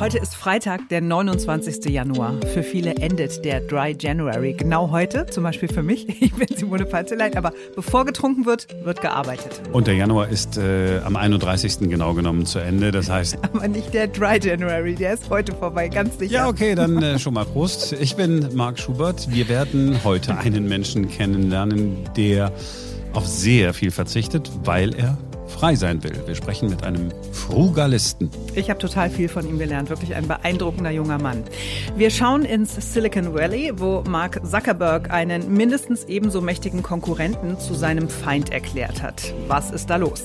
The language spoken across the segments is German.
Heute ist Freitag, der 29. Januar. Für viele endet der Dry January. Genau heute, zum Beispiel für mich. Ich bin Simone Panteleit, aber bevor getrunken wird, wird gearbeitet. Und der Januar ist äh, am 31. genau genommen zu Ende. Das heißt. Aber nicht der Dry January, der ist heute vorbei, ganz sicher. Ja, okay, dann äh, schon mal Prost. Ich bin Marc Schubert. Wir werden heute einen Menschen kennenlernen, der auf sehr viel verzichtet, weil er frei sein will. Wir sprechen mit einem Frugalisten. Ich habe total viel von ihm gelernt. Wirklich ein beeindruckender junger Mann. Wir schauen ins Silicon Valley, wo Mark Zuckerberg einen mindestens ebenso mächtigen Konkurrenten zu seinem Feind erklärt hat. Was ist da los?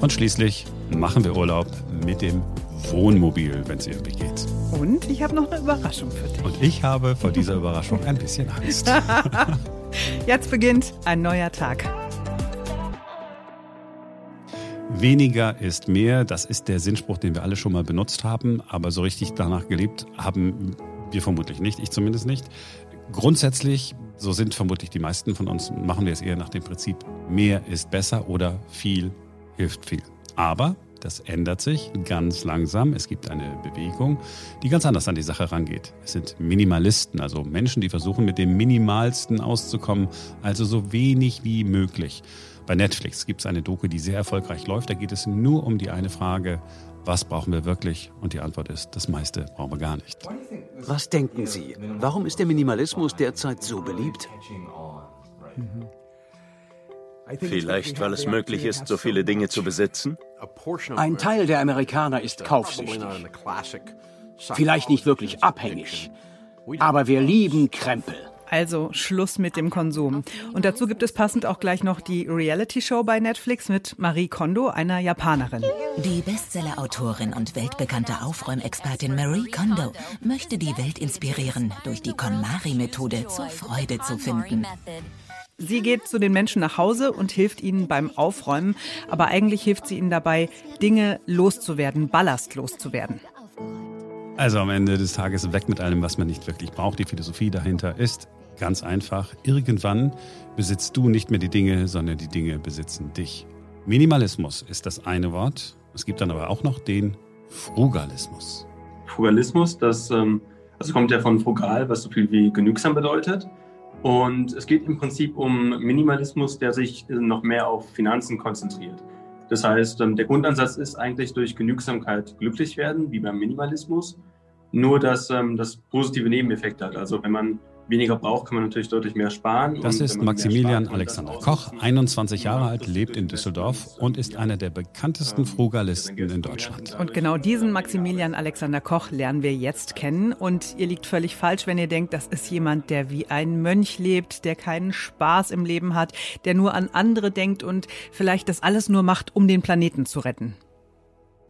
Und schließlich machen wir Urlaub mit dem Wohnmobil, wenn es irgendwie geht. Und ich habe noch eine Überraschung für dich. Und ich habe vor dieser Überraschung ein bisschen Angst. Jetzt beginnt ein neuer Tag. Weniger ist mehr, das ist der Sinnspruch, den wir alle schon mal benutzt haben, aber so richtig danach gelebt haben wir vermutlich nicht, ich zumindest nicht. Grundsätzlich, so sind vermutlich die meisten von uns, machen wir es eher nach dem Prinzip, mehr ist besser oder viel hilft viel. Aber das ändert sich ganz langsam. Es gibt eine Bewegung, die ganz anders an die Sache rangeht. Es sind Minimalisten, also Menschen, die versuchen, mit dem Minimalsten auszukommen, also so wenig wie möglich. Bei Netflix gibt es eine Doku, die sehr erfolgreich läuft. Da geht es nur um die eine Frage, was brauchen wir wirklich? Und die Antwort ist, das meiste brauchen wir gar nicht. Was denken Sie? Warum ist der Minimalismus derzeit so beliebt? Vielleicht, weil es möglich ist, so viele Dinge zu besitzen? Ein Teil der Amerikaner ist kaufsüchtig. Vielleicht nicht wirklich abhängig. Aber wir lieben Krempel. Also Schluss mit dem Konsum. Und dazu gibt es passend auch gleich noch die Reality-Show bei Netflix mit Marie Kondo, einer Japanerin. Die Bestseller-Autorin und weltbekannte Aufräumexpertin Marie Kondo möchte die Welt inspirieren, durch die KonMari-Methode zur Freude zu finden. Sie geht zu den Menschen nach Hause und hilft ihnen beim Aufräumen, aber eigentlich hilft sie ihnen dabei, Dinge loszuwerden, Ballast loszuwerden. Also am Ende des Tages weg mit allem, was man nicht wirklich braucht. Die Philosophie dahinter ist ganz einfach. Irgendwann besitzt du nicht mehr die Dinge, sondern die Dinge besitzen dich. Minimalismus ist das eine Wort. Es gibt dann aber auch noch den Frugalismus. Frugalismus, das ähm, also kommt ja von frugal, was so viel wie genügsam bedeutet. Und es geht im Prinzip um Minimalismus, der sich noch mehr auf Finanzen konzentriert. Das heißt, ähm, der Grundansatz ist eigentlich durch Genügsamkeit glücklich werden, wie beim Minimalismus. Nur, dass ähm, das positive Nebeneffekte hat. Also wenn man weniger braucht, kann man natürlich deutlich mehr sparen. Das ist Maximilian spart, Alexander Koch, 21 Jahre alt, lebt in Düsseldorf und ist einer der bekanntesten Frugalisten in Deutschland. Und genau diesen Maximilian Alexander Koch lernen wir jetzt kennen. Und ihr liegt völlig falsch, wenn ihr denkt, das ist jemand, der wie ein Mönch lebt, der keinen Spaß im Leben hat, der nur an andere denkt und vielleicht das alles nur macht, um den Planeten zu retten.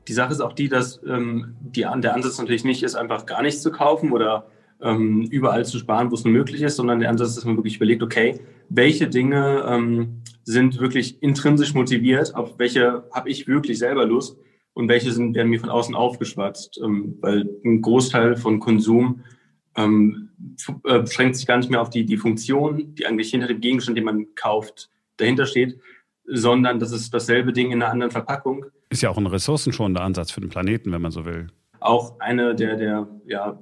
Die Sache ist auch die, dass ähm, die, der Ansatz natürlich nicht ist, einfach gar nichts zu kaufen oder ähm, überall zu sparen, wo es nur möglich ist, sondern der Ansatz ist, dass man wirklich überlegt, okay, welche Dinge ähm, sind wirklich intrinsisch motiviert, auf welche habe ich wirklich selber Lust und welche sind, werden mir von außen aufgeschwatzt, ähm, weil ein Großteil von Konsum ähm, äh, beschränkt sich gar nicht mehr auf die, die Funktion, die eigentlich hinter dem Gegenstand, den man kauft, dahinter steht, sondern das ist dasselbe Ding in einer anderen Verpackung. Ist ja auch ein ressourcenschonender Ansatz für den Planeten, wenn man so will. Auch eine der, der ja,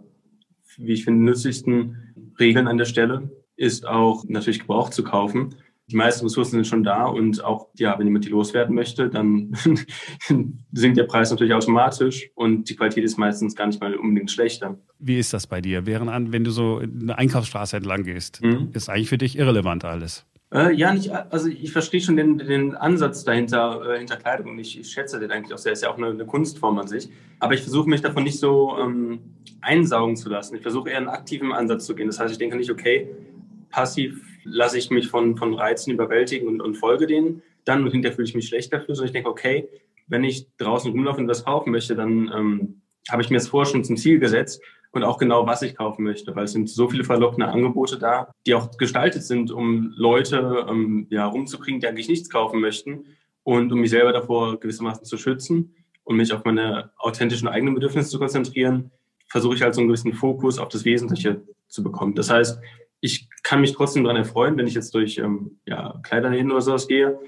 wie ich finde, nützlichsten Regeln an der Stelle ist auch natürlich Gebrauch zu kaufen. Die meisten Ressourcen sind schon da und auch, ja, wenn jemand die loswerden möchte, dann sinkt der Preis natürlich automatisch und die Qualität ist meistens gar nicht mal unbedingt schlechter. Wie ist das bei dir? Während wenn du so eine Einkaufsstraße entlang gehst, mhm. ist eigentlich für dich irrelevant alles? Äh, ja, nicht, also ich verstehe schon den, den Ansatz dahinter, äh, hinter Kleidung ich, ich, schätze den eigentlich auch sehr. Ist ja auch eine, eine Kunstform an sich. Aber ich versuche mich davon nicht so ähm, einsaugen zu lassen. Ich versuche eher einen aktiven Ansatz zu gehen. Das heißt, ich denke nicht, okay, passiv lasse ich mich von, von Reizen überwältigen und, und folge denen dann und hinterher fühle ich mich schlecht dafür, sondern ich denke, okay, wenn ich draußen rumlaufe und was kaufen möchte, dann ähm, habe ich mir das vorher schon zum Ziel gesetzt und auch genau, was ich kaufen möchte, weil es sind so viele verlockende Angebote da, die auch gestaltet sind, um Leute ähm, ja, rumzukriegen, die eigentlich nichts kaufen möchten und um mich selber davor gewissermaßen zu schützen und mich auf meine authentischen eigenen Bedürfnisse zu konzentrieren, versuche ich halt so einen gewissen Fokus auf das Wesentliche zu bekommen. Das heißt, ich kann mich trotzdem daran erfreuen, wenn ich jetzt durch ähm, ja, Kleiderläden oder sowas gehe,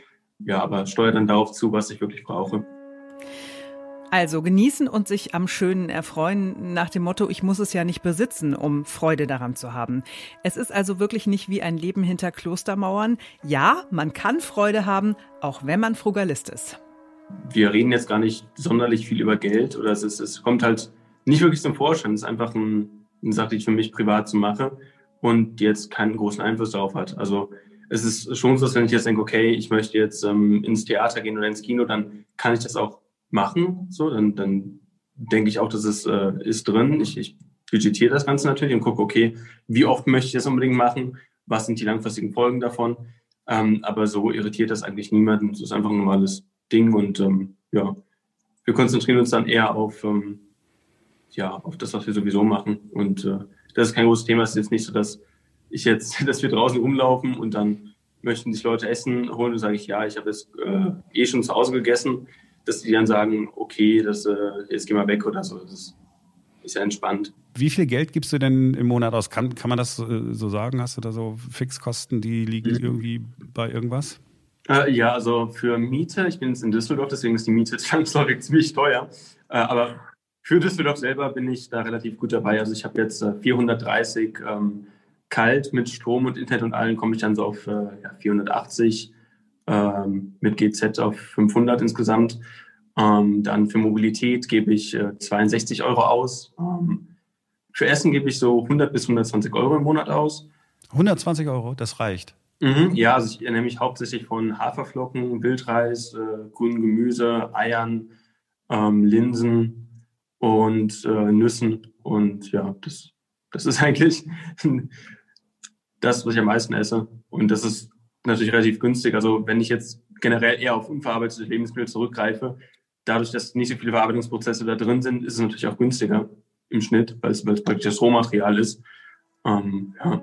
ja, aber steuere dann darauf zu, was ich wirklich brauche. Also genießen und sich am Schönen erfreuen nach dem Motto, ich muss es ja nicht besitzen, um Freude daran zu haben. Es ist also wirklich nicht wie ein Leben hinter Klostermauern. Ja, man kann Freude haben, auch wenn man Frugalist ist. Wir reden jetzt gar nicht sonderlich viel über Geld oder es, ist, es kommt halt nicht wirklich zum Vorschein. Es ist einfach ein, eine Sache, die ich für mich privat zu so mache und jetzt keinen großen Einfluss darauf hat. Also es ist schon so, dass wenn ich jetzt denke, okay, ich möchte jetzt ähm, ins Theater gehen oder ins Kino, dann kann ich das auch machen. So, dann, dann denke ich auch, dass es äh, ist drin. Ich, ich budgetiere das Ganze natürlich und gucke, okay, wie oft möchte ich das unbedingt machen? Was sind die langfristigen Folgen davon? Ähm, aber so irritiert das eigentlich niemanden. Es ist einfach ein normales Ding und ähm, ja, wir konzentrieren uns dann eher auf, ähm, ja, auf das, was wir sowieso machen. Und äh, das ist kein großes Thema. Es ist jetzt nicht so, dass ich jetzt, dass wir draußen rumlaufen und dann möchten sich Leute Essen holen und sage ich, ja, ich habe es äh, eh schon zu Hause gegessen dass die dann sagen, okay, das, äh, jetzt geh mal weg oder so. Das ist ja entspannt. Wie viel Geld gibst du denn im Monat aus? Kann, kann man das äh, so sagen? Hast du da so Fixkosten, die liegen mhm. irgendwie bei irgendwas? Äh, ja, also für Miete, ich bin jetzt in Düsseldorf, deswegen ist die Miete zwangsläufig ziemlich teuer. Äh, aber für Düsseldorf selber bin ich da relativ gut dabei. Also ich habe jetzt 430 äh, ähm, kalt mit Strom und Internet und allen komme ich dann so auf äh, ja, 480 ähm, mit GZ auf 500 insgesamt. Ähm, dann für Mobilität gebe ich äh, 62 Euro aus. Ähm, für Essen gebe ich so 100 bis 120 Euro im Monat aus. 120 Euro, das reicht. Mhm, ja, also ich ernähre mich hauptsächlich von Haferflocken, Wildreis, äh, grünem Gemüse, Eiern, ähm, Linsen und äh, Nüssen. Und ja, das, das ist eigentlich das, was ich am meisten esse. Und das ist natürlich relativ günstig. Also wenn ich jetzt generell eher auf unverarbeitete Lebensmittel zurückgreife, dadurch, dass nicht so viele Verarbeitungsprozesse da drin sind, ist es natürlich auch günstiger im Schnitt, weil es, weil es praktisch das Rohmaterial ist. Ähm, ja.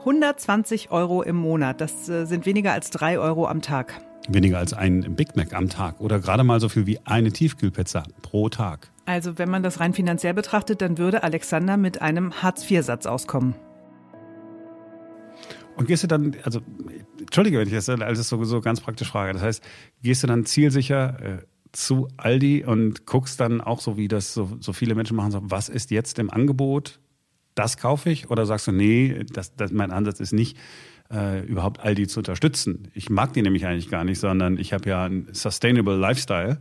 120 Euro im Monat, das äh, sind weniger als drei Euro am Tag. Weniger als ein Big Mac am Tag oder gerade mal so viel wie eine Tiefkühlpizza pro Tag. Also wenn man das rein finanziell betrachtet, dann würde Alexander mit einem Hartz-IV-Satz auskommen. Und gehst du dann, also, entschuldige, wenn ich das alles so, so ganz praktisch frage. Das heißt, gehst du dann zielsicher äh, zu Aldi und guckst dann auch so, wie das so, so viele Menschen machen, so, was ist jetzt im Angebot? Das kaufe ich? Oder sagst du, nee, das, das, mein Ansatz ist nicht, äh, überhaupt Aldi zu unterstützen. Ich mag die nämlich eigentlich gar nicht, sondern ich habe ja einen Sustainable Lifestyle.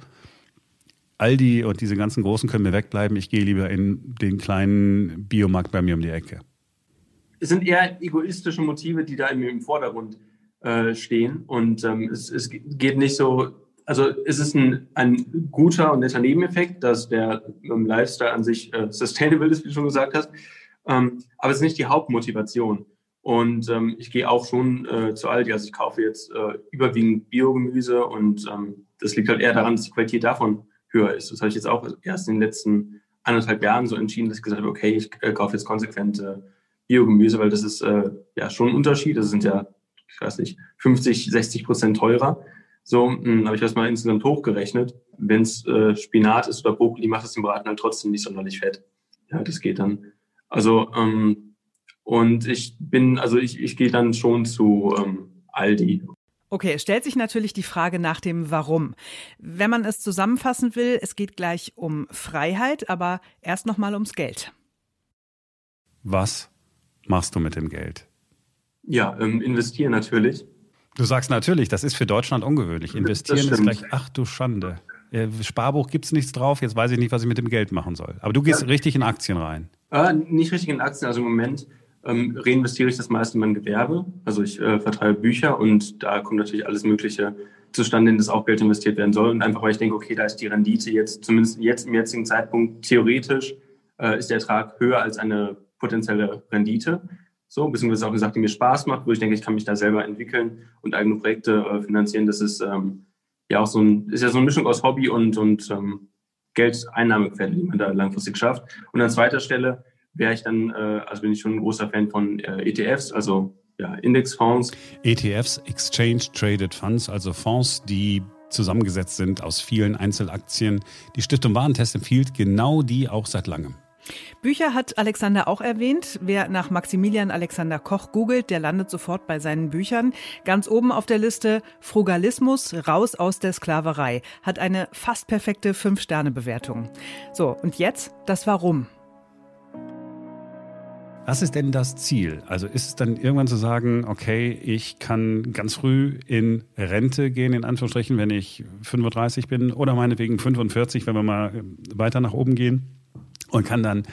Aldi und diese ganzen Großen können mir wegbleiben. Ich gehe lieber in den kleinen Biomarkt bei mir um die Ecke es sind eher egoistische Motive, die da im, Vordergrund äh, stehen. Und ähm, es, es geht nicht so, also es ist ein, ein guter und netter Nebeneffekt, dass der ähm, Lifestyle an sich äh, sustainable ist, wie du schon gesagt hast. Ähm, aber es ist nicht die Hauptmotivation. Und ähm, ich gehe auch schon äh, zu Aldi. Also ich kaufe jetzt äh, überwiegend Biogemüse und ähm, das liegt halt eher daran, dass die Qualität davon höher ist. Das habe ich jetzt auch erst in den letzten anderthalb Jahren so entschieden, dass ich gesagt habe, okay, ich äh, kaufe jetzt konsequent äh, Biogemüse, weil das ist äh, ja schon ein Unterschied. Das sind ja, ich weiß nicht, 50, 60 Prozent teurer. So, hm, habe ich das mal insgesamt hochgerechnet. Wenn es äh, Spinat ist oder Brokkoli, macht es den Braten halt trotzdem nicht sonderlich fett. Ja, das geht dann. Also, ähm, und ich bin, also ich, ich gehe dann schon zu ähm, Aldi. Okay, es stellt sich natürlich die Frage nach dem Warum. Wenn man es zusammenfassen will, es geht gleich um Freiheit, aber erst nochmal ums Geld. Was machst du mit dem Geld? Ja, ähm, investieren natürlich. Du sagst natürlich, das ist für Deutschland ungewöhnlich. Investieren ist gleich, ach du Schande. Sparbuch gibt es nichts drauf, jetzt weiß ich nicht, was ich mit dem Geld machen soll. Aber du gehst ja. richtig in Aktien rein. Äh, nicht richtig in Aktien, also im Moment ähm, reinvestiere ich das meiste in mein Gewerbe. Also ich äh, vertreibe Bücher und da kommt natürlich alles Mögliche zustande, in das auch Geld investiert werden soll. Und einfach, weil ich denke, okay, da ist die Rendite jetzt, zumindest jetzt im jetzigen Zeitpunkt, theoretisch äh, ist der Ertrag höher als eine potenzielle Rendite. So, beziehungsweise auch gesagt, die mir Spaß macht, wo ich denke, ich kann mich da selber entwickeln und eigene Projekte äh, finanzieren. Das ist ähm, ja auch so ein, ist ja so eine Mischung aus Hobby und, und ähm, Geldeinnahmequelle, die man da langfristig schafft. Und an zweiter Stelle wäre ich dann, äh, also bin ich schon ein großer Fan von äh, ETFs, also ja, Indexfonds. ETFs, Exchange Traded Funds, also Fonds, die zusammengesetzt sind aus vielen Einzelaktien. Die Stiftung Warentest empfiehlt genau die auch seit langem. Bücher hat Alexander auch erwähnt. Wer nach Maximilian Alexander Koch googelt, der landet sofort bei seinen Büchern. Ganz oben auf der Liste Frugalismus, raus aus der Sklaverei. Hat eine fast perfekte Fünf-Sterne-Bewertung. So, und jetzt das Warum. Was ist denn das Ziel? Also ist es dann irgendwann zu sagen, okay, ich kann ganz früh in Rente gehen, in Anführungsstrichen, wenn ich 35 bin oder meinetwegen 45, wenn wir mal weiter nach oben gehen und kann dann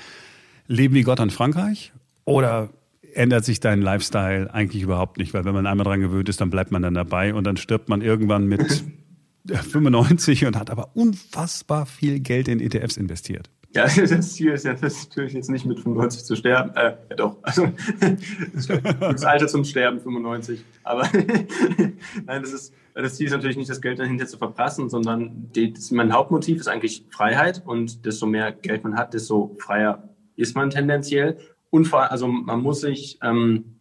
leben wie Gott in Frankreich? Oder ändert sich dein Lifestyle eigentlich überhaupt nicht? Weil wenn man einmal dran gewöhnt ist, dann bleibt man dann dabei und dann stirbt man irgendwann mit 95 und hat aber unfassbar viel Geld in ETFs investiert. Ja, das Ziel ist ja natürlich jetzt nicht mit 95 zu sterben. Äh, ja doch, also das Alter zum Sterben 95. Aber nein, das ist das Ziel ist natürlich nicht, das Geld dahinter zu verprassen, sondern die, das, mein Hauptmotiv ist eigentlich Freiheit und desto mehr Geld man hat, desto freier ist man tendenziell. Und vor, also man muss sich ähm,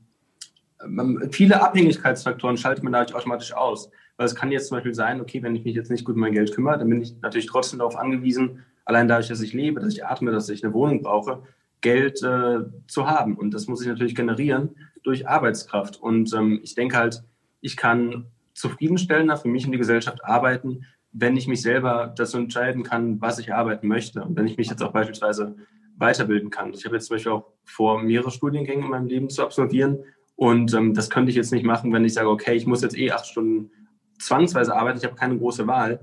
man, viele Abhängigkeitsfaktoren schaltet man dadurch automatisch aus. Weil es kann jetzt zum Beispiel sein, okay, wenn ich mich jetzt nicht gut um mein Geld kümmere, dann bin ich natürlich trotzdem darauf angewiesen, allein dadurch, dass ich lebe, dass ich atme, dass ich eine Wohnung brauche, Geld äh, zu haben. Und das muss ich natürlich generieren durch Arbeitskraft. Und ähm, ich denke halt, ich kann zufriedenstellender für mich und die Gesellschaft arbeiten, wenn ich mich selber dazu entscheiden kann, was ich arbeiten möchte. Und wenn ich mich jetzt auch beispielsweise weiterbilden kann. Ich habe jetzt zum Beispiel auch vor, mehrere Studiengänge in meinem Leben zu absolvieren. Und ähm, das könnte ich jetzt nicht machen, wenn ich sage, okay, ich muss jetzt eh acht Stunden zwangsweise arbeiten, ich habe keine große Wahl.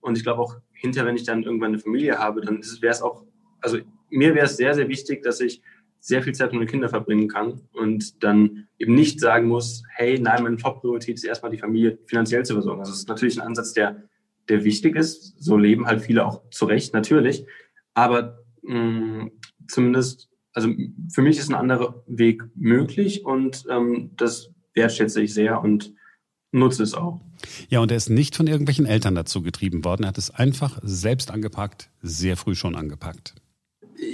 Und ich glaube auch hinterher, wenn ich dann irgendwann eine Familie habe, dann wäre es auch, also mir wäre es sehr, sehr wichtig, dass ich sehr viel Zeit mit meinen Kindern verbringen kann und dann eben nicht sagen muss, hey, nein, meine Top-Priorität ist erstmal die Familie finanziell zu versorgen. Also das ist natürlich ein Ansatz, der, der wichtig ist. So leben halt viele auch zu Recht, natürlich. Aber mh, mm, zumindest, also für mich ist ein anderer Weg möglich und ähm, das wertschätze ich sehr und nutze es auch. Ja, und er ist nicht von irgendwelchen Eltern dazu getrieben worden. Er hat es einfach selbst angepackt, sehr früh schon angepackt.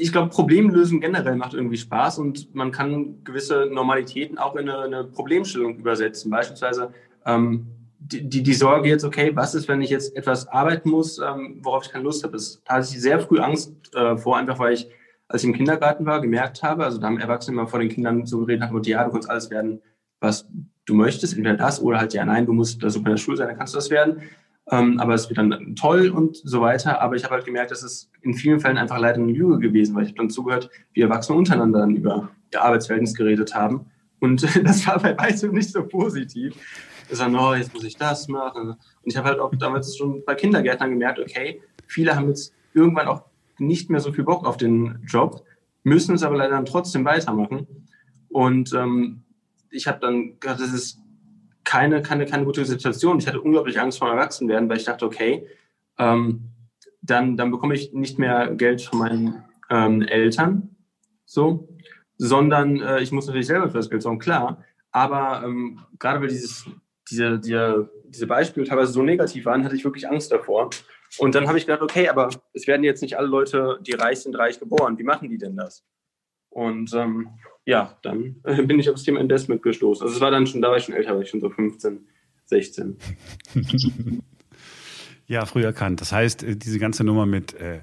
Ich glaube, Problemlösen generell macht irgendwie Spaß und man kann gewisse Normalitäten auch in eine, eine Problemstellung übersetzen. Beispielsweise ähm, die, die, die, Sorge jetzt, okay, was ist, wenn ich jetzt etwas arbeiten muss, ähm, worauf ich keine Lust habe. da hatte ich sehr früh Angst äh, vor, einfach weil ich, als ich im Kindergarten war, gemerkt habe, also da haben Erwachsene immer vor den Kindern so geredet, nach ja, du kannst alles werden, was du möchtest, entweder das oder halt ja, nein, du musst super in der Schule sein, dann kannst du das werden. Ähm, aber es wird dann toll und so weiter. Aber ich habe halt gemerkt, dass es in vielen Fällen einfach leider eine Lüge gewesen, weil ich habe dann zugehört, wie Erwachsene untereinander dann über ihr Arbeitsverhältnis geredet haben. Und das war bei weitem nicht so positiv. Ich sage, oh, jetzt muss ich das machen. Und ich habe halt auch damals schon bei Kindergärtnern gemerkt, okay, viele haben jetzt irgendwann auch nicht mehr so viel Bock auf den Job, müssen es aber leider dann trotzdem weitermachen. Und ähm, ich habe dann gedacht, das ist keine, keine, keine gute Situation. Ich hatte unglaublich Angst vor Erwachsenwerden, weil ich dachte, okay, ähm, dann, dann bekomme ich nicht mehr Geld von meinen ähm, Eltern, so, sondern äh, ich muss natürlich selber für das Geld sorgen, klar. Aber ähm, gerade weil dieses, diese, diese, diese Beispiele teilweise so negativ waren, hatte ich wirklich Angst davor. Und dann habe ich gedacht, okay, aber es werden jetzt nicht alle Leute, die reich sind, reich geboren. Wie machen die denn das? Und ähm, ja, dann äh, bin ich aufs Thema Investment gestoßen. Also es war dann schon, da war ich schon älter, war ich schon so 15, 16. ja, früh erkannt. Das heißt, äh, diese ganze Nummer mit äh,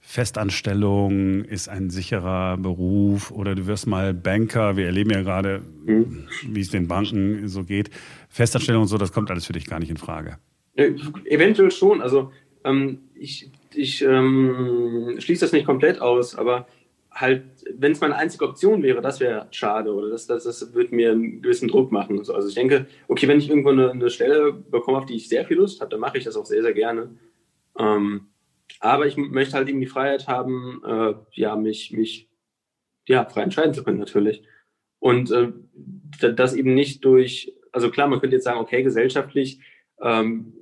Festanstellung ist ein sicherer Beruf oder du wirst mal Banker. Wir erleben ja gerade, mhm. wie es den Banken so geht. Festanstellung und so, das kommt alles für dich gar nicht in Frage. Äh, eventuell schon. Also ähm, ich, ich ähm, schließe das nicht komplett aus, aber halt, wenn es meine einzige Option wäre, das wäre schade oder das, das, das würde mir einen gewissen Druck machen. Also ich denke, okay, wenn ich irgendwo eine, eine Stelle bekomme, auf die ich sehr viel Lust habe, dann mache ich das auch sehr, sehr gerne. Ähm, aber ich möchte halt eben die Freiheit haben, äh, ja, mich, mich ja, frei entscheiden zu können natürlich. Und äh, das eben nicht durch, also klar, man könnte jetzt sagen, okay, gesellschaftlich ähm,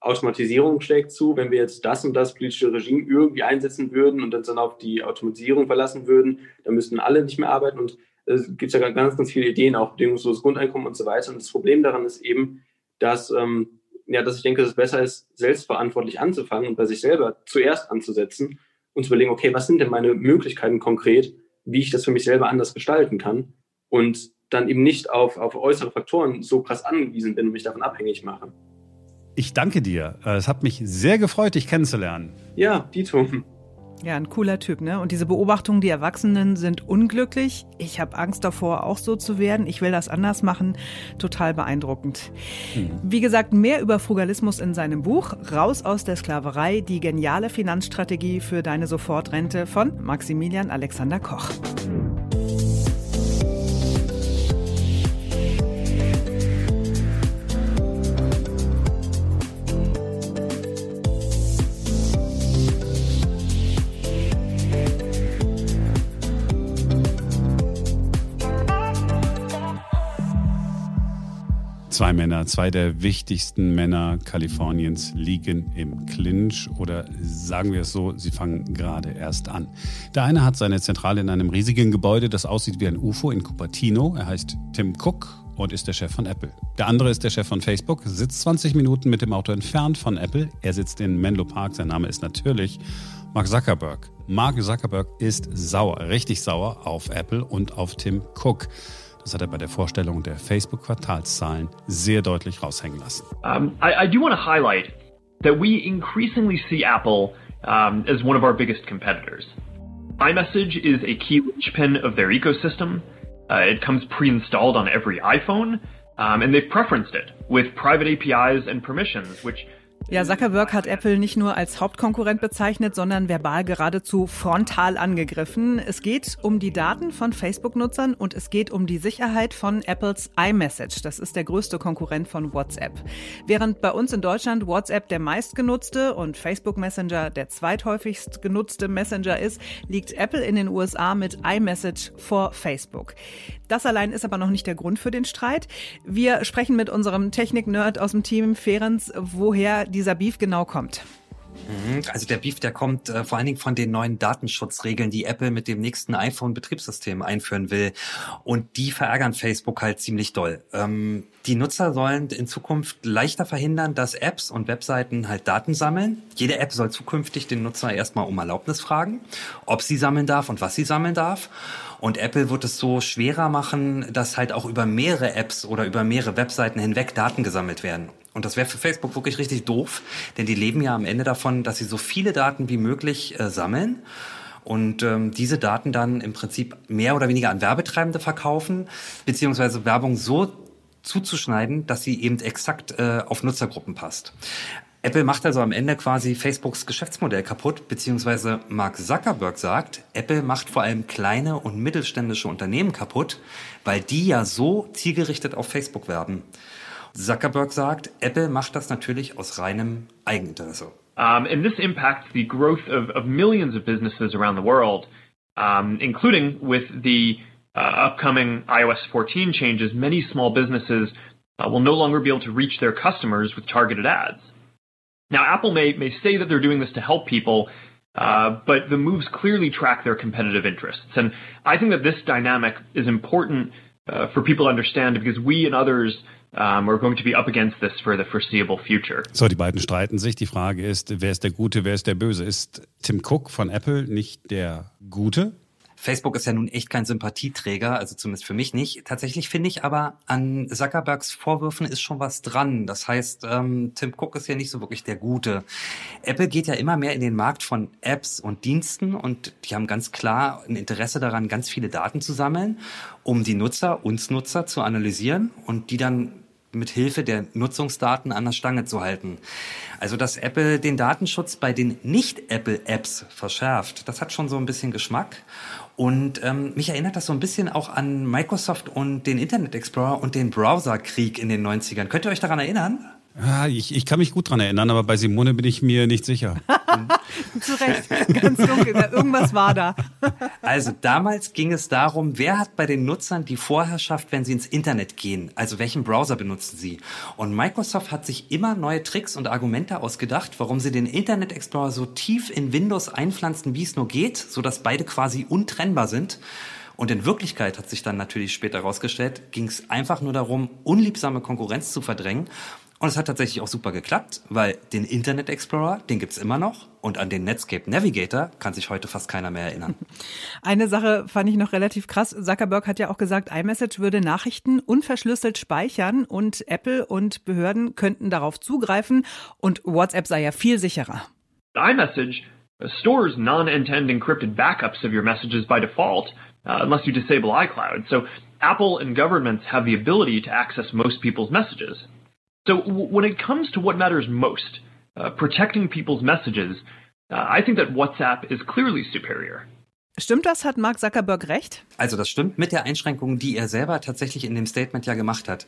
Automatisierung schlägt zu. Wenn wir jetzt das und das politische Regime irgendwie einsetzen würden und dann auf die Automatisierung verlassen würden, dann müssten alle nicht mehr arbeiten. Und es gibt ja ganz, ganz viele Ideen, auch bedingungsloses Grundeinkommen und so weiter. Und das Problem daran ist eben, dass, ähm, ja, dass ich denke, dass es besser ist, selbstverantwortlich anzufangen und bei sich selber zuerst anzusetzen und zu überlegen, okay, was sind denn meine Möglichkeiten konkret, wie ich das für mich selber anders gestalten kann und dann eben nicht auf, auf äußere Faktoren so krass angewiesen bin und mich davon abhängig mache. Ich danke dir. Es hat mich sehr gefreut, dich kennenzulernen. Ja, Dito. Ja, ein cooler Typ, ne? Und diese Beobachtung, die Erwachsenen sind unglücklich. Ich habe Angst davor, auch so zu werden. Ich will das anders machen. Total beeindruckend. Hm. Wie gesagt, mehr über Frugalismus in seinem Buch Raus aus der Sklaverei, die geniale Finanzstrategie für deine Sofortrente von Maximilian Alexander Koch. Zwei Männer, zwei der wichtigsten Männer Kaliforniens liegen im Clinch oder sagen wir es so, sie fangen gerade erst an. Der eine hat seine Zentrale in einem riesigen Gebäude, das aussieht wie ein UFO in Cupertino. Er heißt Tim Cook und ist der Chef von Apple. Der andere ist der Chef von Facebook, sitzt 20 Minuten mit dem Auto entfernt von Apple. Er sitzt in Menlo Park, sein Name ist natürlich Mark Zuckerberg. Mark Zuckerberg ist sauer, richtig sauer auf Apple und auf Tim Cook. Das hat er bei der Vorstellung der Facebook-Quartalszahlen sehr deutlich raushängen lassen. Um, I, I do want to highlight that we increasingly see Apple um, as one of our biggest competitors. iMessage is a key linchpin of their ecosystem. Uh, it comes pre-installed on every iPhone, um, and they've preferenced it with private APIs and permissions, which Ja, Zuckerberg hat Apple nicht nur als Hauptkonkurrent bezeichnet, sondern verbal geradezu frontal angegriffen. Es geht um die Daten von Facebook-Nutzern und es geht um die Sicherheit von Apples iMessage. Das ist der größte Konkurrent von WhatsApp. Während bei uns in Deutschland WhatsApp der meistgenutzte und Facebook Messenger der zweithäufigst genutzte Messenger ist, liegt Apple in den USA mit iMessage vor Facebook. Das allein ist aber noch nicht der Grund für den Streit. Wir sprechen mit unserem Technik-Nerd aus dem Team Ferenz, woher dieser Beef genau kommt. Mhm. Also der Beef, der kommt äh, vor allen Dingen von den neuen Datenschutzregeln, die Apple mit dem nächsten iPhone-Betriebssystem einführen will. Und die verärgern Facebook halt ziemlich doll. Ähm, die Nutzer sollen in Zukunft leichter verhindern, dass Apps und Webseiten halt Daten sammeln. Jede App soll zukünftig den Nutzer erstmal um Erlaubnis fragen, ob sie sammeln darf und was sie sammeln darf. Und Apple wird es so schwerer machen, dass halt auch über mehrere Apps oder über mehrere Webseiten hinweg Daten gesammelt werden. Und das wäre für Facebook wirklich richtig doof, denn die leben ja am Ende davon, dass sie so viele Daten wie möglich äh, sammeln und ähm, diese Daten dann im Prinzip mehr oder weniger an Werbetreibende verkaufen, beziehungsweise Werbung so zuzuschneiden, dass sie eben exakt äh, auf Nutzergruppen passt. Apple macht also am Ende quasi Facebooks Geschäftsmodell kaputt, beziehungsweise Mark Zuckerberg sagt, Apple macht vor allem kleine und mittelständische Unternehmen kaputt, weil die ja so zielgerichtet auf Facebook werben. Zuckerberg sagt, Apple macht das natürlich aus reinem Eigeninteresse. Um, and this impacts the growth of, of millions of businesses around the world, um, including with the uh, upcoming iOS 14 changes, many small businesses uh, will no longer be able to reach their customers with targeted ads. Now, Apple may, may say that they're doing this to help people, uh, but the moves clearly track their competitive interests. And I think that this dynamic is important uh, for people to understand because we and others Um, we're going to be up against this for the foreseeable future. So, die beiden streiten sich. Die Frage ist, wer ist der Gute, wer ist der Böse? Ist Tim Cook von Apple nicht der Gute? Facebook ist ja nun echt kein Sympathieträger, also zumindest für mich nicht. Tatsächlich finde ich aber an Zuckerbergs Vorwürfen ist schon was dran. Das heißt, ähm, Tim Cook ist ja nicht so wirklich der Gute. Apple geht ja immer mehr in den Markt von Apps und Diensten und die haben ganz klar ein Interesse daran, ganz viele Daten zu sammeln, um die Nutzer, uns Nutzer zu analysieren und die dann mit Hilfe der Nutzungsdaten an der Stange zu halten. Also, dass Apple den Datenschutz bei den Nicht-Apple-Apps verschärft, das hat schon so ein bisschen Geschmack. Und ähm, mich erinnert das so ein bisschen auch an Microsoft und den Internet Explorer und den Browserkrieg in den 90ern. Könnt ihr euch daran erinnern? Ja, ich, ich kann mich gut dran erinnern, aber bei Simone bin ich mir nicht sicher. Zu Recht, ganz dunkel. Irgendwas war da. also damals ging es darum, wer hat bei den Nutzern die Vorherrschaft, wenn sie ins Internet gehen? Also welchen Browser benutzen sie? Und Microsoft hat sich immer neue Tricks und Argumente ausgedacht, warum sie den Internet Explorer so tief in Windows einpflanzen, wie es nur geht, sodass beide quasi untrennbar sind. Und in Wirklichkeit hat sich dann natürlich später herausgestellt, ging es einfach nur darum, unliebsame Konkurrenz zu verdrängen und es hat tatsächlich auch super geklappt, weil den Internet Explorer, den gibt's immer noch und an den Netscape Navigator kann sich heute fast keiner mehr erinnern. Eine Sache fand ich noch relativ krass. Zuckerberg hat ja auch gesagt, iMessage würde Nachrichten unverschlüsselt speichern und Apple und Behörden könnten darauf zugreifen und WhatsApp sei ja viel sicherer. iMessage stores non-end-to-end encrypted backups of your messages by default, uh, unless you disable iCloud. So Apple and governments have the ability to access most people's messages. So w- when it comes to what matters most, uh, protecting people's messages, uh, I think that WhatsApp is clearly superior. Stimmt das? Hat Mark Zuckerberg recht? Also das stimmt mit der Einschränkung, die er selber tatsächlich in dem Statement ja gemacht hat.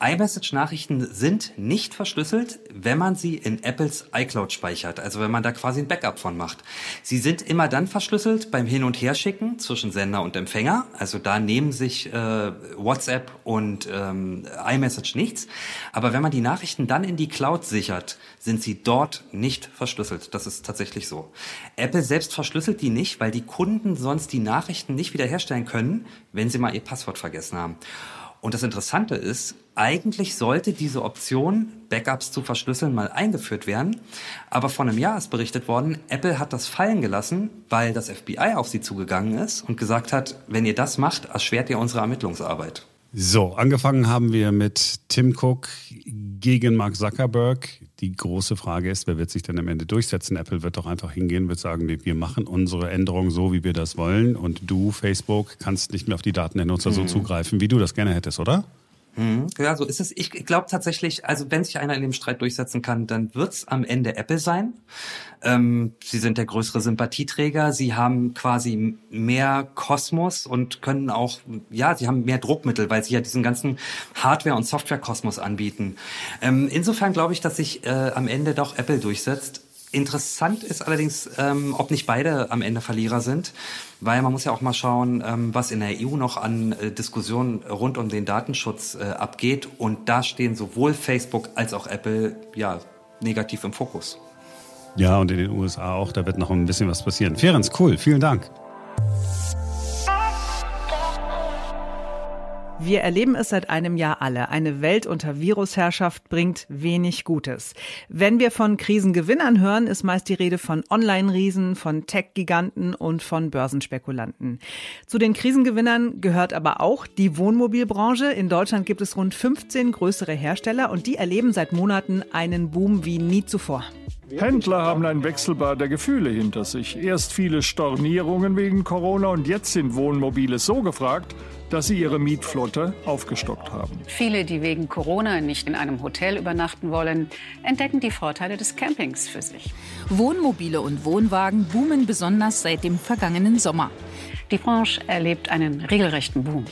iMessage-Nachrichten sind nicht verschlüsselt, wenn man sie in Apples iCloud speichert, also wenn man da quasi ein Backup von macht. Sie sind immer dann verschlüsselt beim Hin- und Herschicken zwischen Sender und Empfänger, also da nehmen sich äh, WhatsApp und ähm, iMessage nichts. Aber wenn man die Nachrichten dann in die Cloud sichert, sind sie dort nicht verschlüsselt. Das ist tatsächlich so. Apple selbst verschlüsselt die nicht, weil die Kunden sonst die Nachrichten nicht wiederherstellen können, wenn sie mal ihr Passwort vergessen haben. Und das Interessante ist, eigentlich sollte diese Option, Backups zu verschlüsseln, mal eingeführt werden. Aber vor einem Jahr ist berichtet worden, Apple hat das fallen gelassen, weil das FBI auf sie zugegangen ist und gesagt hat, wenn ihr das macht, erschwert ihr unsere Ermittlungsarbeit. So, angefangen haben wir mit Tim Cook gegen Mark Zuckerberg. Die große Frage ist, wer wird sich denn am Ende durchsetzen? Apple wird doch einfach hingehen, wird sagen, wir machen unsere Änderungen so, wie wir das wollen. Und du, Facebook, kannst nicht mehr auf die Daten der Nutzer mhm. so zugreifen, wie du das gerne hättest, oder? Mhm. Ja, so ist es. Ich glaube tatsächlich, also wenn sich einer in dem Streit durchsetzen kann, dann wird's am Ende Apple sein. Ähm, sie sind der größere Sympathieträger. Sie haben quasi mehr Kosmos und können auch, ja, sie haben mehr Druckmittel, weil sie ja diesen ganzen Hardware- und Software-Kosmos anbieten. Ähm, insofern glaube ich, dass sich äh, am Ende doch Apple durchsetzt. Interessant ist allerdings, ähm, ob nicht beide am Ende Verlierer sind, weil man muss ja auch mal schauen, ähm, was in der EU noch an äh, Diskussionen rund um den Datenschutz äh, abgeht. Und da stehen sowohl Facebook als auch Apple ja negativ im Fokus. Ja, und in den USA auch, da wird noch ein bisschen was passieren. Ferenc, cool, vielen Dank. Wir erleben es seit einem Jahr alle. Eine Welt unter Virusherrschaft bringt wenig Gutes. Wenn wir von Krisengewinnern hören, ist meist die Rede von Online-Riesen, von Tech-Giganten und von Börsenspekulanten. Zu den Krisengewinnern gehört aber auch die Wohnmobilbranche. In Deutschland gibt es rund 15 größere Hersteller und die erleben seit Monaten einen Boom wie nie zuvor. Händler haben ein Wechselbad der Gefühle hinter sich. Erst viele Stornierungen wegen Corona und jetzt sind Wohnmobile so gefragt, dass sie ihre Mietflotte aufgestockt haben. Viele, die wegen Corona nicht in einem Hotel übernachten wollen, entdecken die Vorteile des Campings für sich. Wohnmobile und Wohnwagen boomen besonders seit dem vergangenen Sommer. Die Branche erlebt einen regelrechten Boom.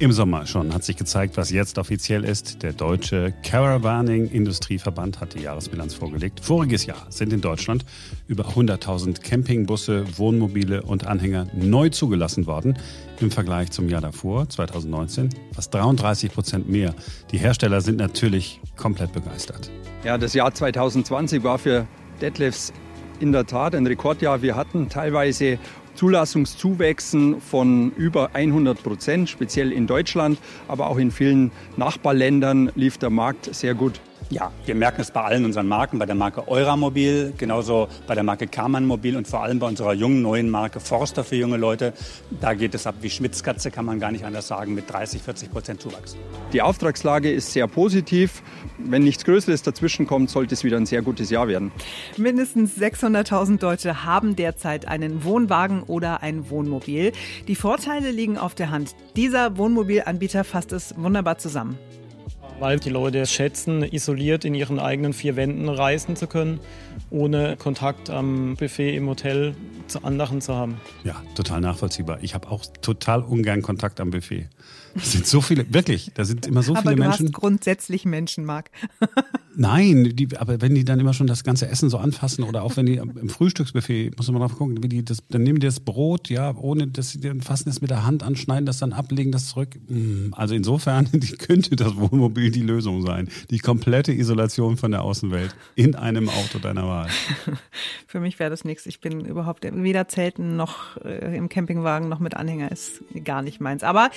Im Sommer schon hat sich gezeigt, was jetzt offiziell ist. Der deutsche Caravaning Industrieverband hat die Jahresbilanz vorgelegt. Voriges Jahr sind in Deutschland über 100.000 Campingbusse, Wohnmobile und Anhänger neu zugelassen worden. Im Vergleich zum Jahr davor, 2019, fast 33 Prozent mehr. Die Hersteller sind natürlich komplett begeistert. Ja, das Jahr 2020 war für Detlefs in der Tat ein Rekordjahr. Wir hatten teilweise Zulassungszuwächsen von über 100 Prozent, speziell in Deutschland, aber auch in vielen Nachbarländern lief der Markt sehr gut. Ja, wir merken es bei allen unseren Marken, bei der Marke Euramobil, genauso bei der Marke Karmann Mobil und vor allem bei unserer jungen neuen Marke Forster für junge Leute. Da geht es ab wie Schmitzkatze, kann man gar nicht anders sagen, mit 30, 40 Prozent Zuwachs. Die Auftragslage ist sehr positiv. Wenn nichts Größeres dazwischen kommt, sollte es wieder ein sehr gutes Jahr werden. Mindestens 600.000 Deutsche haben derzeit einen Wohnwagen oder ein Wohnmobil. Die Vorteile liegen auf der Hand. Dieser Wohnmobilanbieter fasst es wunderbar zusammen weil die Leute es schätzen, isoliert in ihren eigenen vier Wänden reisen zu können, ohne Kontakt am Buffet im Hotel zu anderen zu haben. Ja, total nachvollziehbar. Ich habe auch total ungern Kontakt am Buffet. Es sind so viele, wirklich, da sind immer so aber viele du Menschen. Hast grundsätzlich Menschen, Marc. Nein, die, aber wenn die dann immer schon das ganze Essen so anfassen oder auch wenn die im Frühstücksbuffet, muss man drauf gucken, wie die das, dann nehmen die das Brot, ja, ohne dass sie dann fassen es mit der Hand anschneiden, das dann ablegen, das zurück. Mm, also insofern die könnte das Wohnmobil die Lösung sein. Die komplette Isolation von der Außenwelt in einem Auto deiner Wahl. Für mich wäre das nichts. Ich bin überhaupt weder Zelten noch äh, im Campingwagen noch mit Anhänger ist gar nicht meins. Aber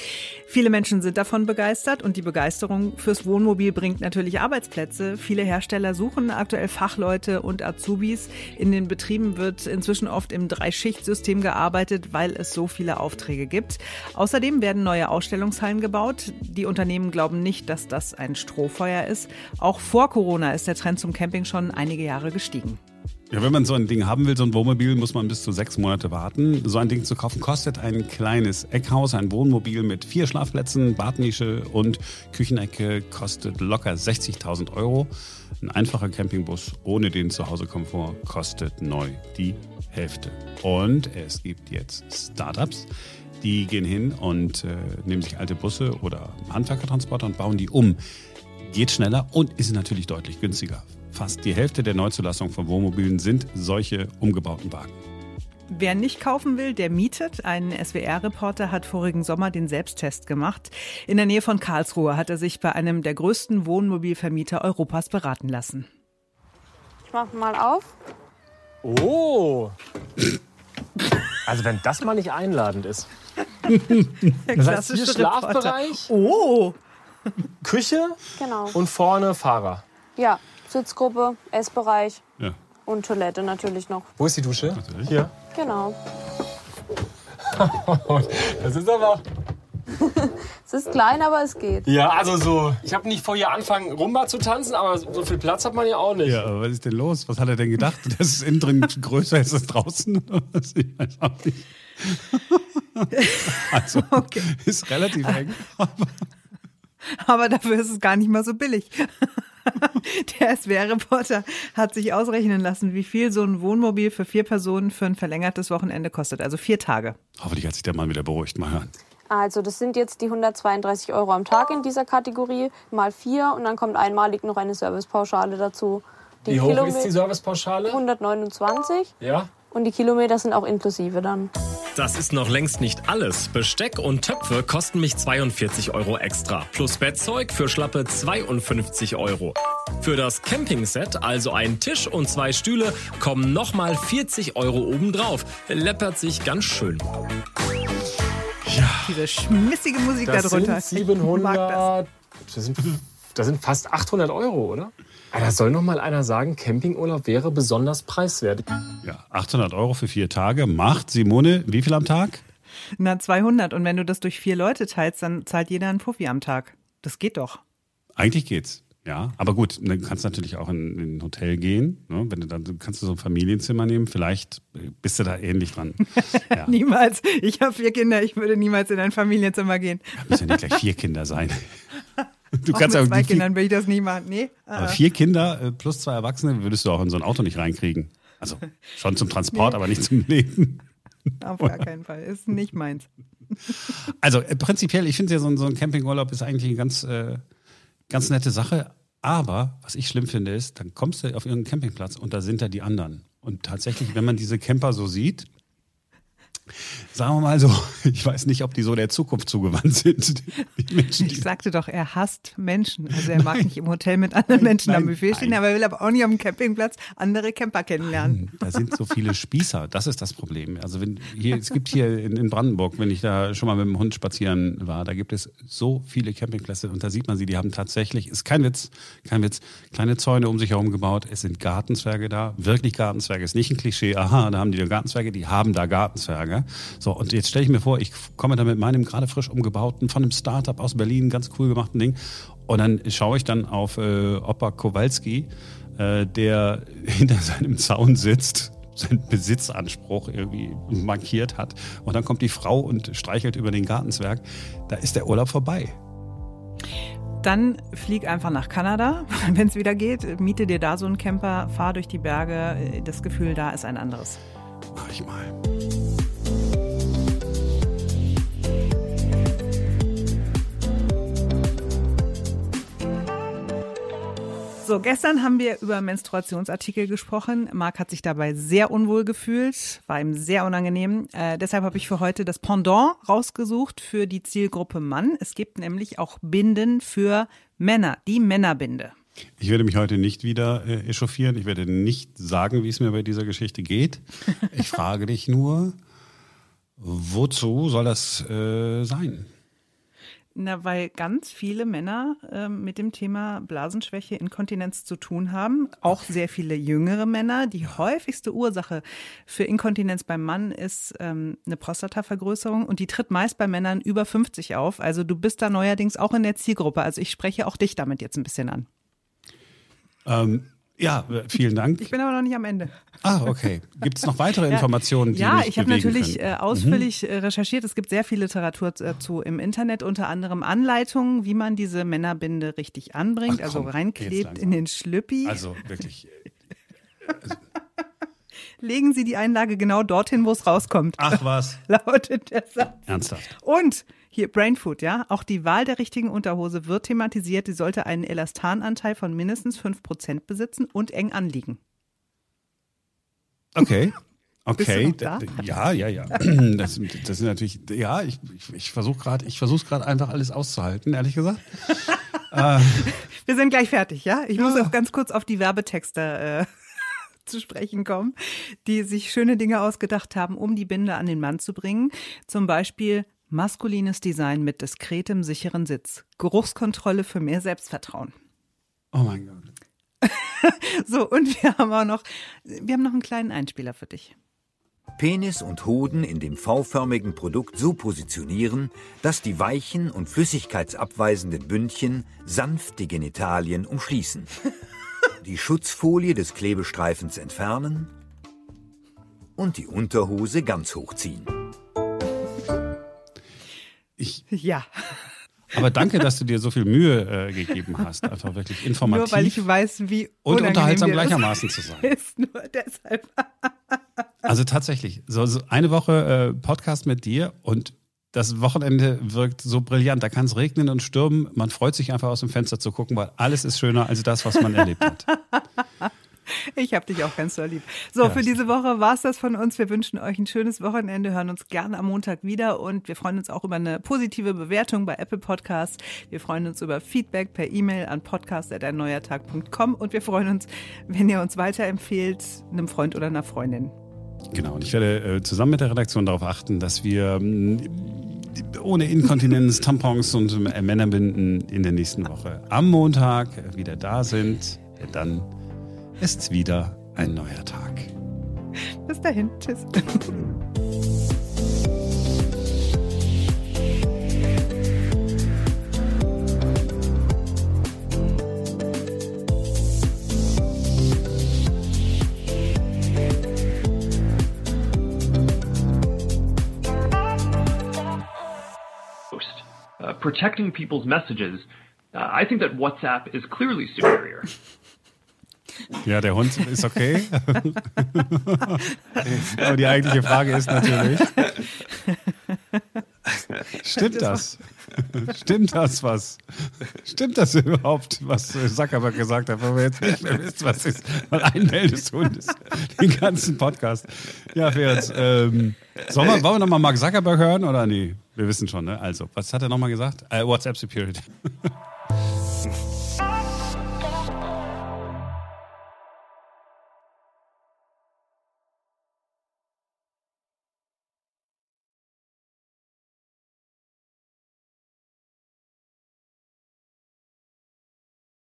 viele Menschen sind davon begeistert und die Begeisterung fürs Wohnmobil bringt natürlich Arbeitsplätze. Viele Hersteller suchen aktuell Fachleute und Azubis. In den Betrieben wird inzwischen oft im Dreischichtsystem gearbeitet, weil es so viele Aufträge gibt. Außerdem werden neue Ausstellungshallen gebaut. Die Unternehmen glauben nicht, dass das ein Strohfeuer ist. Auch vor Corona ist der Trend zum Camping schon einige Jahre gestiegen. Ja, wenn man so ein Ding haben will, so ein Wohnmobil, muss man bis zu sechs Monate warten. So ein Ding zu kaufen kostet ein kleines Eckhaus, ein Wohnmobil mit vier Schlafplätzen, Badnische und Küchenecke kostet locker 60.000 Euro. Ein einfacher Campingbus ohne den Zuhausekomfort kostet neu die Hälfte. Und es gibt jetzt Startups, die gehen hin und äh, nehmen sich alte Busse oder Handwerkertransporter und bauen die um. Geht schneller und ist natürlich deutlich günstiger. Fast die Hälfte der Neuzulassungen von Wohnmobilen sind solche umgebauten Wagen. Wer nicht kaufen will, der mietet. Ein SWR-Reporter hat vorigen Sommer den Selbsttest gemacht. In der Nähe von Karlsruhe hat er sich bei einem der größten Wohnmobilvermieter Europas beraten lassen. Ich mach mal auf. Oh! Also wenn das mal nicht einladend ist. Das heißt hier Schlafbereich. Oh! Küche genau. und vorne Fahrer. Ja, Sitzgruppe, Essbereich ja. und Toilette natürlich noch. Wo ist die Dusche? Natürlich. Hier. Genau. das ist aber. es ist klein, aber es geht. Ja, also so. Ich habe nicht vor, hier anfangen, Rumba zu tanzen, aber so viel Platz hat man ja auch nicht. Ja, aber was ist denn los? Was hat er denn gedacht? Das ist innen drin größer als das draußen? Ich weiß auch nicht. Also, okay. ist relativ eng. Aber, dafür ist es gar nicht mal so billig. Der SWR-Reporter hat sich ausrechnen lassen, wie viel so ein Wohnmobil für vier Personen für ein verlängertes Wochenende kostet. Also vier Tage. Hoffentlich hat sich der Mann wieder beruhigt. Mal hören. Also das sind jetzt die 132 Euro am Tag in dieser Kategorie mal vier und dann kommt einmalig noch eine Servicepauschale dazu. Die wie hoch Kilometer ist die Servicepauschale? 129. Ja. Und die Kilometer sind auch inklusive dann. Das ist noch längst nicht alles. Besteck und Töpfe kosten mich 42 Euro extra. Plus Bettzeug für schlappe 52 Euro. Für das Campingset, also ein Tisch und zwei Stühle, kommen nochmal 40 Euro obendrauf. Läppert sich ganz schön. Ja. Diese schmissige Musik das darunter. Sind 700, das. Das, sind, das sind fast 800 Euro, oder? Da soll noch mal einer sagen, Campingurlaub wäre besonders preiswert. Ja, 800 Euro für vier Tage macht Simone wie viel am Tag? Na, 200. Und wenn du das durch vier Leute teilst, dann zahlt jeder einen Puffi am Tag. Das geht doch. Eigentlich geht's. Ja, aber gut, dann kannst du natürlich auch in, in ein Hotel gehen. Ne? Wenn du dann kannst du so ein Familienzimmer nehmen. Vielleicht bist du da ähnlich dran. Ja. niemals. Ich habe vier Kinder. Ich würde niemals in ein Familienzimmer gehen. Ja, müssen ja nicht gleich vier Kinder sein. Du auch kannst mit zwei Kindern will ich das nie machen. Nee. Aber vier Kinder äh, plus zwei Erwachsene würdest du auch in so ein Auto nicht reinkriegen. Also schon zum Transport, aber nicht zum Leben. Auf gar keinen Fall. Ist nicht meins. Also äh, prinzipiell, ich finde ja so, ein, so ein Campingurlaub ist eigentlich eine ganz, äh, ganz nette Sache. Aber was ich schlimm finde, ist, dann kommst du auf irgendeinen Campingplatz und da sind da die anderen. Und tatsächlich, wenn man diese Camper so sieht, Sagen wir mal so, ich weiß nicht, ob die so der Zukunft zugewandt sind. Menschen, ich sagte doch, er hasst Menschen. Also er mag nicht im Hotel mit anderen Menschen nein, am Buffet stehen, aber er will aber auch nicht am Campingplatz andere Camper kennenlernen. Nein, da sind so viele Spießer, das ist das Problem. Also wenn hier, es gibt hier in, in, Brandenburg, wenn ich da schon mal mit dem Hund spazieren war, da gibt es so viele Campingplätze und da sieht man sie, die haben tatsächlich, ist kein Witz, kein Witz, kleine Zäune um sich herum gebaut, es sind Gartenzwerge da, wirklich Gartenzwerge, ist nicht ein Klischee, aha, da haben die da Gartenzwerge, die haben da Gartenzwerge. So, und jetzt stelle ich mir vor, ich komme da mit meinem gerade frisch umgebauten, von einem Startup aus Berlin, ganz cool gemachten Ding. Und dann schaue ich dann auf äh, Opa Kowalski, äh, der hinter seinem Zaun sitzt, seinen Besitzanspruch irgendwie markiert hat. Und dann kommt die Frau und streichelt über den Gartenzwerg. Da ist der Urlaub vorbei. Dann flieg einfach nach Kanada, wenn es wieder geht. Miete dir da so einen Camper, fahr durch die Berge. Das Gefühl da ist ein anderes. Mach ich mal. So, gestern haben wir über Menstruationsartikel gesprochen. Marc hat sich dabei sehr unwohl gefühlt, war ihm sehr unangenehm. Äh, deshalb habe ich für heute das Pendant rausgesucht für die Zielgruppe Mann. Es gibt nämlich auch Binden für Männer, die Männerbinde. Ich werde mich heute nicht wieder äh, echauffieren. Ich werde nicht sagen, wie es mir bei dieser Geschichte geht. Ich frage dich nur, wozu soll das äh, sein? Na, weil ganz viele Männer äh, mit dem Thema Blasenschwäche, Inkontinenz zu tun haben. Auch sehr viele jüngere Männer. Die häufigste Ursache für Inkontinenz beim Mann ist ähm, eine Prostatavergrößerung und die tritt meist bei Männern über 50 auf. Also du bist da neuerdings auch in der Zielgruppe. Also ich spreche auch dich damit jetzt ein bisschen an. Ähm, Ja, vielen Dank. Ich bin aber noch nicht am Ende. Ah, okay. Gibt es noch weitere Informationen, die Ja, ich habe natürlich können? äh, ausführlich äh, recherchiert. Es gibt sehr viel Literatur dazu im Internet, unter anderem Anleitungen, wie man diese Männerbinde richtig anbringt, Ach, also komm, jetzt reinklebt in den Schlüppi. Also wirklich. Legen Sie die Einlage genau dorthin, wo es rauskommt. Ach was. Lautet der Satz. Ernsthaft. Und hier Brainfood, ja, auch die Wahl der richtigen Unterhose wird thematisiert. Die sollte einen Elastananteil von mindestens 5% besitzen und eng anliegen. Okay. Okay, da? Ja, ja, ja. Das, das sind natürlich, ja, ich, ich, ich versuche gerade, ich versuche gerade einfach alles auszuhalten, ehrlich gesagt. äh, Wir sind gleich fertig, ja? Ich muss auch ganz kurz auf die Werbetexte äh, zu sprechen kommen, die sich schöne Dinge ausgedacht haben, um die Binde an den Mann zu bringen. Zum Beispiel maskulines Design mit diskretem, sicheren Sitz. Geruchskontrolle für mehr Selbstvertrauen. oh mein Gott. So, und wir haben auch noch, wir haben noch einen kleinen Einspieler für dich. Penis und Hoden in dem V-förmigen Produkt so positionieren, dass die weichen und flüssigkeitsabweisenden Bündchen sanft die Genitalien umschließen. Die Schutzfolie des Klebestreifens entfernen und die Unterhose ganz hochziehen. Ich, ja. Aber danke, dass du dir so viel Mühe äh, gegeben hast. Einfach wirklich informativ. Nur weil ich weiß, wie und unterhaltsam gleichermaßen zu sein. Ist nur deshalb. Also tatsächlich, so, so eine Woche äh, Podcast mit dir und das Wochenende wirkt so brillant. Da kann es regnen und stürmen. Man freut sich einfach aus dem Fenster zu gucken, weil alles ist schöner als das, was man erlebt hat. Ich hab dich auch ganz so lieb. So, Ja, für diese Woche war's das von uns. Wir wünschen euch ein schönes Wochenende, hören uns gerne am Montag wieder und wir freuen uns auch über eine positive Bewertung bei Apple Podcasts. Wir freuen uns über Feedback per E-Mail an podcast.erneuertag.com und wir freuen uns, wenn ihr uns weiterempfehlt, einem Freund oder einer Freundin. Genau, und ich werde äh, zusammen mit der Redaktion darauf achten, dass wir ähm, ohne Inkontinenz, Tampons und äh, Männerbinden in der nächsten Woche am Montag wieder da sind. Dann ist wieder ein neuer Tag. Bis dahin, tschüss. protecting people's messages. Uh, I think that WhatsApp is clearly superior. Ja, der Hund ist okay. Aber die eigentliche Frage ist natürlich, stimmt das? Stimmt das was? Stimmt das überhaupt, was Zuckerberg gesagt hat, wenn wir jetzt nicht mehr wissen, was ist, weil ein Mail des Hundes den ganzen Podcast. Ja, Ferz, ähm, sollen wir, wollen wir nochmal Mark Zuckerberg hören oder nee? Wir wissen schon, ne? Also, was hat er nochmal gesagt? Äh, WhatsApp Security.